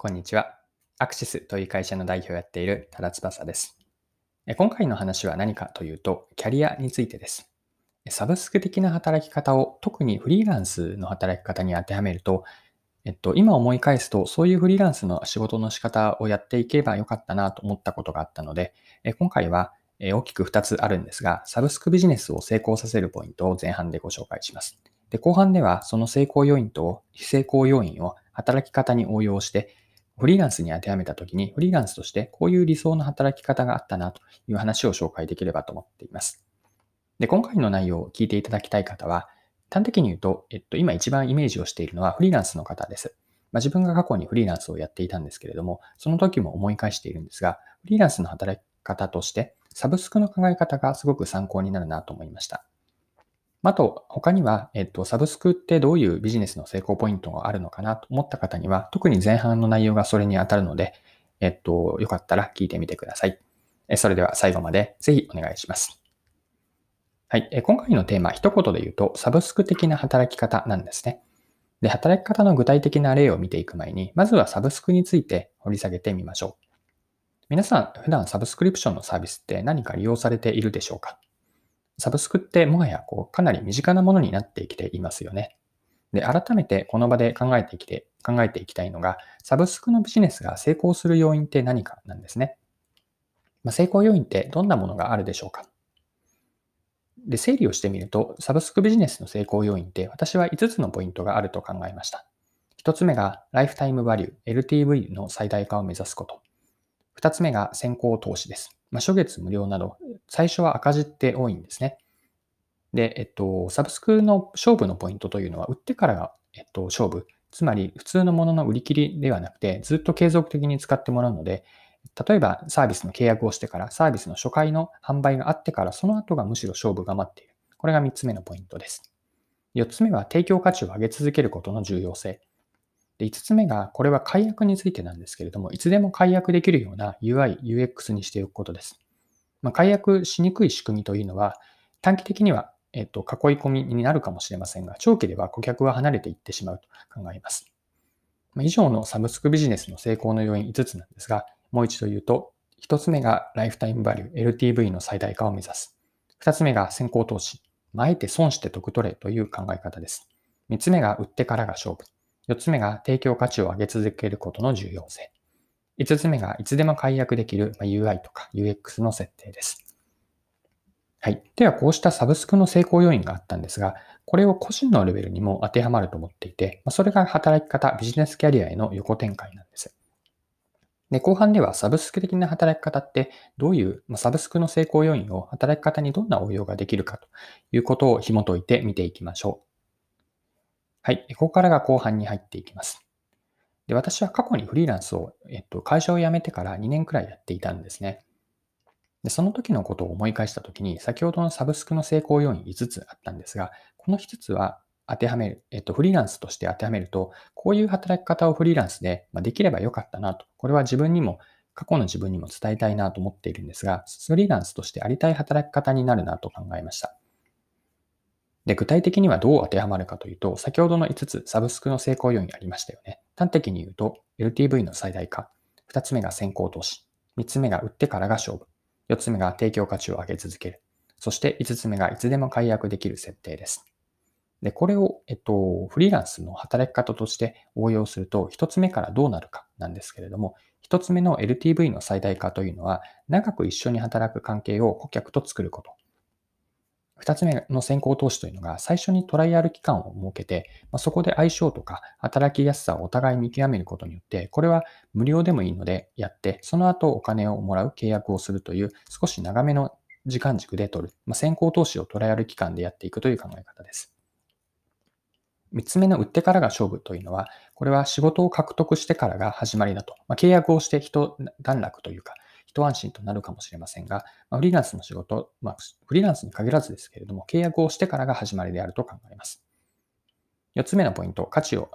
こんにちは。アクシスという会社の代表をやっている多田翼です。今回の話は何かというと、キャリアについてです。サブスク的な働き方を特にフリーランスの働き方に当てはめると、えっと、今思い返すと、そういうフリーランスの仕事の仕方をやっていけばよかったなと思ったことがあったので、今回は大きく2つあるんですが、サブスクビジネスを成功させるポイントを前半でご紹介します。で後半では、その成功要因と非成功要因を働き方に応用して、フリーランスに当てはめたときに、フリーランスとしてこういう理想の働き方があったなという話を紹介できればと思っています。で、今回の内容を聞いていただきたい方は、端的に言うと、えっと、今一番イメージをしているのはフリーランスの方です。まあ、自分が過去にフリーランスをやっていたんですけれども、その時も思い返しているんですが、フリーランスの働き方として、サブスクの考え方がすごく参考になるなと思いました。あと、他には、えっと、サブスクってどういうビジネスの成功ポイントがあるのかなと思った方には、特に前半の内容がそれに当たるので、えっと、よかったら聞いてみてください。それでは最後までぜひお願いします。はい。今回のテーマ、一言で言うと、サブスク的な働き方なんですね。で、働き方の具体的な例を見ていく前に、まずはサブスクについて掘り下げてみましょう。皆さん、普段サブスクリプションのサービスって何か利用されているでしょうか？サブスクってもはやこうかなり身近なものになってきていますよね。で、改めてこの場で考えてきて、考えていきたいのが、サブスクのビジネスが成功する要因って何かなんですね。まあ、成功要因ってどんなものがあるでしょうかで、整理をしてみると、サブスクビジネスの成功要因って私は5つのポイントがあると考えました。1つ目がライフタイムバリュー、LTV の最大化を目指すこと。2つ目が先行投資です。まあ、初月無料など、最初は赤字って多いんですね。で、えっと、サブスクの勝負のポイントというのは、売ってからが、えっと、勝負。つまり、普通のものの売り切りではなくて、ずっと継続的に使ってもらうので、例えばサービスの契約をしてから、サービスの初回の販売があってから、その後がむしろ勝負が待っている。これが3つ目のポイントです。4つ目は提供価値を上げ続けることの重要性。で5つ目が、これは解約についてなんですけれども、いつでも解約できるような UI、UX にしておくことです。まあ、解約しにくい仕組みというのは、短期的には、えっと、囲い込みになるかもしれませんが、長期では顧客は離れていってしまうと考えます。まあ、以上のサブスクビジネスの成功の要因5つなんですが、もう一度言うと、1つ目がライフタイムバリュー、LTV の最大化を目指す。2つ目が先行投資。まあえて損して得取れという考え方です。3つ目が売ってからが勝負。4つ目が提供価値を上げ続けることの重要性。5つ目がいつでも解約できる UI とか UX の設定です。はい。では、こうしたサブスクの成功要因があったんですが、これを個人のレベルにも当てはまると思っていて、それが働き方、ビジネスキャリアへの横展開なんです。で、後半ではサブスク的な働き方ってどういう、まサブスクの成功要因を働き方にどんな応用ができるかということを紐解いて見ていきましょう。はい。ここからが後半に入っていきます。で、私は過去にフリーランスを、えっと、会社を辞めてから2年くらいやっていたんですね。で、その時のことを思い返した時に、先ほどのサブスクの成功要因5つあったんですが、この1つは当てはめる、えっと、フリーランスとして当てはめると、こういう働き方をフリーランスでまできればよかったなと。これは自分にも、過去の自分にも伝えたいなと思っているんですが、フリーランスとしてありたい働き方になるなと考えました。で、具体的にはどう当てはまるかというと、先ほどの5つ、サブスクの成功要因ありましたよね。端的に言うと、LTV の最大化。2つ目が先行投資。3つ目が売ってからが勝負。4つ目が提供価値を上げ続ける。そして5つ目がいつでも解約できる設定です。で、これを、えっと、フリーランスの働き方として応用すると、1つ目からどうなるかなんですけれども、1つ目の LTV の最大化というのは、長く一緒に働く関係を顧客と作ること。二つ目の先行投資というのが、最初にトライアル期間を設けて、まそこで相性とか働きやすさをお互い見極めることによって、これは無料でもいいのでやって、その後お金をもらう契約をするという少し長めの時間軸で取る、ま先行投資をトライアル期間でやっていくという考え方です。三つ目の売ってからが勝負というのは、これは仕事を獲得してからが始まりだと。ま、契約をして一段落というか、一安心となるかもしれませんが、ま、フリーランスの仕事、ま、フリーランスに限らずですけれども、契約をしてからが始まりであると考えます。四つ目のポイント、価値を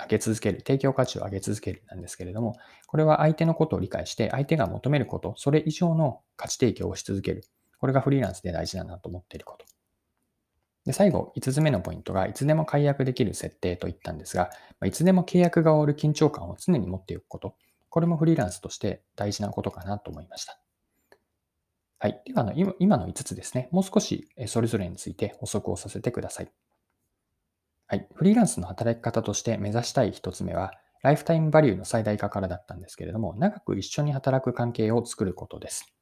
上げ続ける、提供価値を上げ続けるなんですけれども、これは相手のことを理解して、相手が求めること、それ以上の価値提供をし続ける。これがフリーランスで大事だなと思っていること。で、最後、5つ目のポイントが、いつでも解約できる設定と言ったんですが、いつでも契約が終わる緊張感を常に持っておくこと。これもフリーランスとして大事なことかなと思いました。はい。ではあの、今の5つですね。もう少しそれぞれについて補足をさせてください。はい。フリーランスの働き方として目指したい1つ目は、ライフタイムバリューの最大化からだったんですけれども、長く一緒に働く関係を作ることです。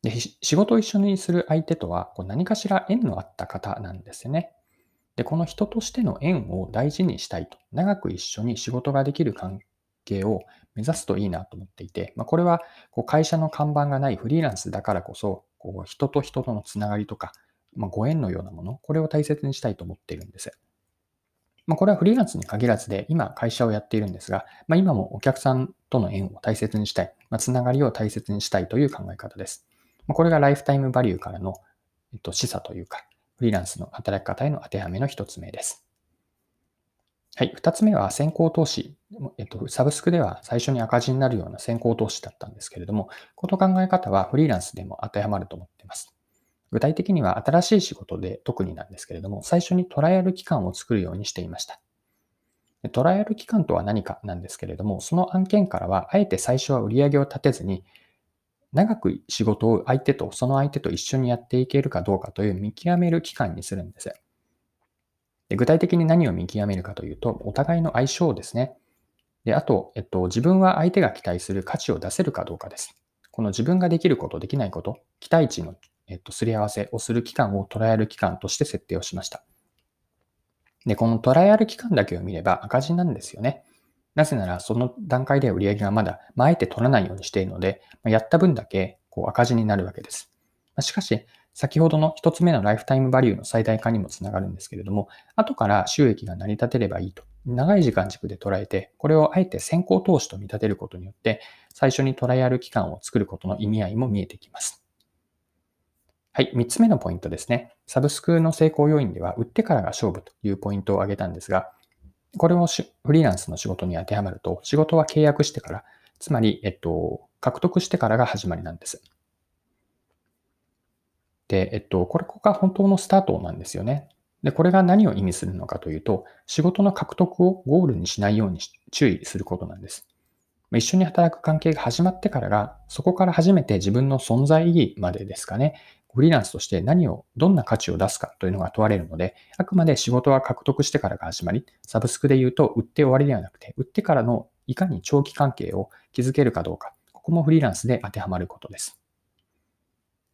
で仕事を一緒にする相手とはこう何かしら縁のあった方なんですよね。で、この人としての縁を大事にしたいと、長く一緒に仕事ができる関係を目指すといいなと思っていて、まあ、これはこう会社の看板がないフリーランスだからこそ、こう人と人とのつながりとか、まあ、ご縁のようなもの、これを大切にしたいと思っているんです。まあ、これはフリーランスに限らずで、今会社をやっているんですが、まあ、今もお客さんとの縁を大切にしたい、まあ、つながりを大切にしたいという考え方です。まこれがライフタイムバリューからの、えっと、示唆というか、フリーランスの働き方への当てはめの一つ目です。はい。二つ目は先行投資。えっと、サブスクでは最初に赤字になるような先行投資だったんですけれども、この考え方はフリーランスでも当てはまると思っています。具体的には新しい仕事で特になんですけれども、最初にトライアル期間を作るようにしていました。トライアル期間とは何かなんですけれども、その案件からは、あえて最初は売り上げを立てずに、長く仕事を相手と、その相手と一緒にやっていけるかどうかという見極める期間にするんです。で具体的に何を見極めるかというと、お互いの相性ですね。で、あと、えっと、自分は相手が期待する価値を出せるかどうかです。この自分ができること、できないこと、期待値の、えっと、すり合わせをする期間をトライアル期間として設定をしました。で、このトライアル期間だけを見れば赤字なんですよね。なぜなら、その段階では売り上げがまだ、まあ、えて取らないようにしているので、まあやった分だけこう赤字になるわけです。しかし、先ほどの一つ目のライフタイムバリューの最大化にもつながるんですけれども、後から収益が成り立てればいいと。長い時間軸で捉えて、これをあえて先行投資と見立てることによって、最初にトライアル期間を作ることの意味合いも見えてきます。はい、三つ目のポイントですね。サブスクの成功要因では、売ってからが勝負というポイントを挙げたんですが、これをフリーランスの仕事に当てはまると、仕事は契約してから、つまり、えっと、獲得してからが始まりなんです。で、えっと、これが本当のスタートなんですよね。で、これが何を意味するのかというと、仕事の獲得をゴールにしないように注意することなんです。一緒に働く関係が始まってからが、そこから初めて自分の存在意義までですかね、フリーランスとして何を、どんな価値を出すかというのが問われるので、あくまで仕事は獲得してからが始まり、サブスクで言うと売って終わりではなくて、売ってからのいかに長期関係を築けるかどうか、ここもフリーランスで当てはまることです。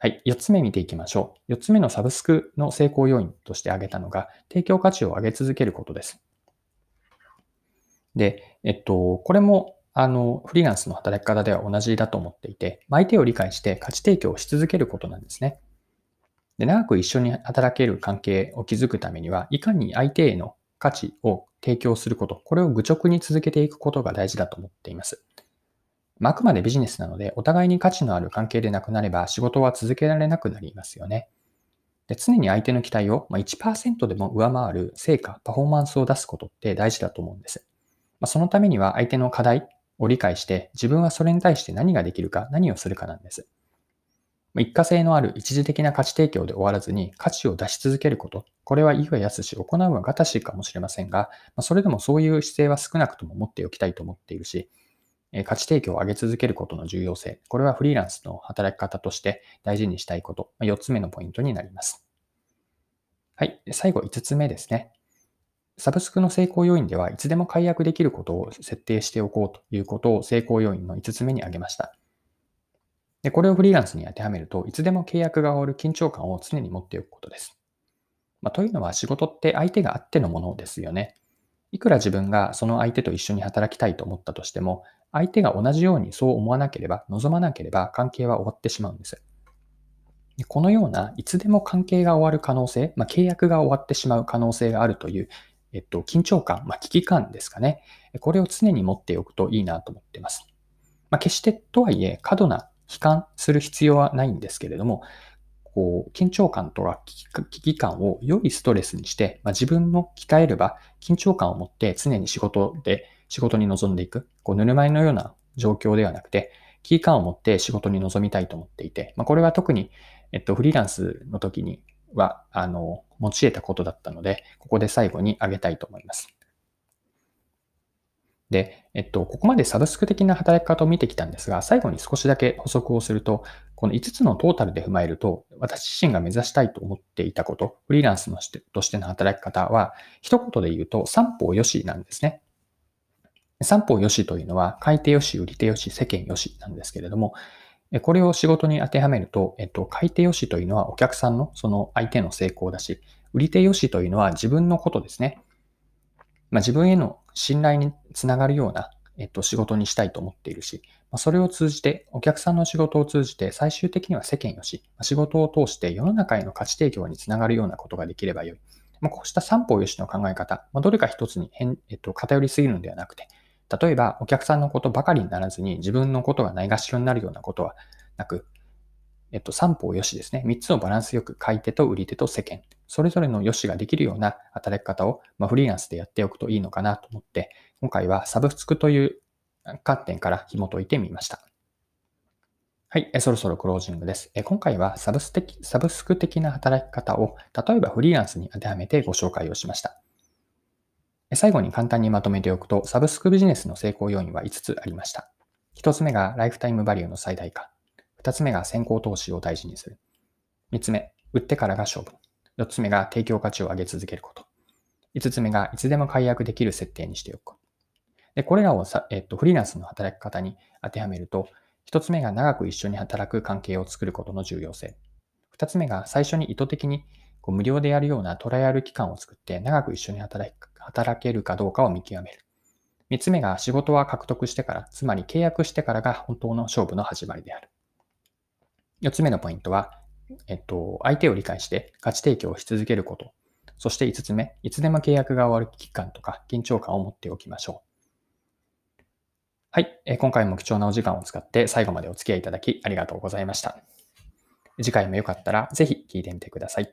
はい。4つ目見ていきましょう。4つ目のサブスクの成功要因として挙げたのが、提供価値を上げ続けることです。で、えっと、これも、あの、フリーランスの働き方では同じだと思っていて、相手を理解して価値提供をし続けることなんですね。で、長く一緒に働ける関係を築くためには、いかに相手への価値を提供すること、これを愚直に続けていくことが大事だと思っています。まあ、あくまでビジネスなので、お互いに価値のある関係でなくなれば仕事は続けられなくなりますよね。で常に相手の期待を1%でも上回る成果、パフォーマンスを出すことって大事だと思うんです。まあ、そのためには相手の課題を理解して、自分はそれに対して何ができるか、何をするかなんです。一過性のある一時的な価値提供で終わらずに価値を出し続けること。これは言いはやすし、行うはがたしいかもしれませんが、それでもそういう姿勢は少なくとも持っておきたいと思っているし、価値提供を上げ続けることの重要性。これはフリーランスの働き方として大事にしたいこと。4つ目のポイントになります。はい。最後5つ目ですね。サブスクの成功要因ではいつでも解約できることを設定しておこうということを成功要因の5つ目に挙げました。で、これをフリーランスに当てはめると、いつでも契約が終わる緊張感を常に持っておくことです。まあ、というのは仕事って相手があってのものですよね。いくら自分がその相手と一緒に働きたいと思ったとしても、相手が同じようにそう思わなければ、望まなければ関係は終わってしまうんです。でこのようないつでも関係が終わる可能性、まあ、契約が終わってしまう可能性があるという、えっと、緊張感、まあ、危機感ですかね。これを常に持っておくといいなと思っています。まあ、決してとはいえ過度な悲観する必要はないんですけれども、こう、緊張感とか危機感を良いストレスにして、まあ、自分の鍛えれば緊張感を持って常に仕事で、仕事に臨んでいく、こう、ぬるま湯のような状況ではなくて、危機感を持って仕事に臨みたいと思っていて、まあ、これは特に、えっと、フリーランスの時には、あの、持ち得たことだったので、ここで最後に挙げたいと思います。で、えっと、ここまでサブスク的な働き方を見てきたんですが、最後に少しだけ補足をすると、この5つのトータルで踏まえると、私自身が目指したいと思っていたこと、フリーランスのしてとしての働き方は、一言で言うと、三方よしなんですね。三方よしというのは、買い手よし、売り手よし、世間よしなんですけれども、これを仕事に当てはめると、えっと、買い手よしというのはお客さんのその相手の成功だし、売り手よしというのは自分のことですね。まあ、自分への信頼につながるような、えっと、仕事にしたいと思っているし、まあ、それを通じて、お客さんの仕事を通じて、最終的には世間よしま、仕事を通して世の中への価値提供につながるようなことができればよい。まあ、こうした三方よしの考え方、まあ、どれか一つに変、えっと、偏りすぎるのではなくて、例えばお客さんのことばかりにならずに自分のことがないがしろになるようなことはなく、えっと、三方よしですね。三つのバランスよく買い手と売り手と世間。それぞれの良しができるような働き方を、ま、フリーランスでやっておくといいのかなと思って、今回はサブスクという観点から紐解いてみました。はい、そろそろクロージングです。今回はサブス的サブスク的な働き方を、例えばフリーランスに当てはめてご紹介をしました。最後に簡単にまとめておくと、サブスクビジネスの成功要因は5つありました。1つ目がライフタイムバリューの最大化。2つ目が先行投資を大事にする。3つ目、売ってからが勝負。4つ目が提供価値を上げ続けること。5つ目がいつでも解約できる設定にしておく。で、これらをさ、えっと、フリーランスの働き方に当てはめると、1つ目が長く一緒に働く関係を作ることの重要性。2つ目が最初に意図的にこう無料でやるようなトライアル期間を作って長く一緒に働働けるかどうかを見極める。3つ目が仕事は獲得してから、つまり契約してからが本当の勝負の始まりである。4つ目のポイントは、えっと、相手を理解して価値提供をし続けること。そして5つ目、いつでも契約が終わる期間とか緊張感を持っておきましょう。はい、え今回も貴重なお時間を使って最後までお付き合いいただきありがとうございました。次回もよかったらぜひ聞いてみてください。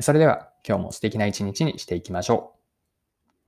それでは今日も素敵な一日にしていきましょう。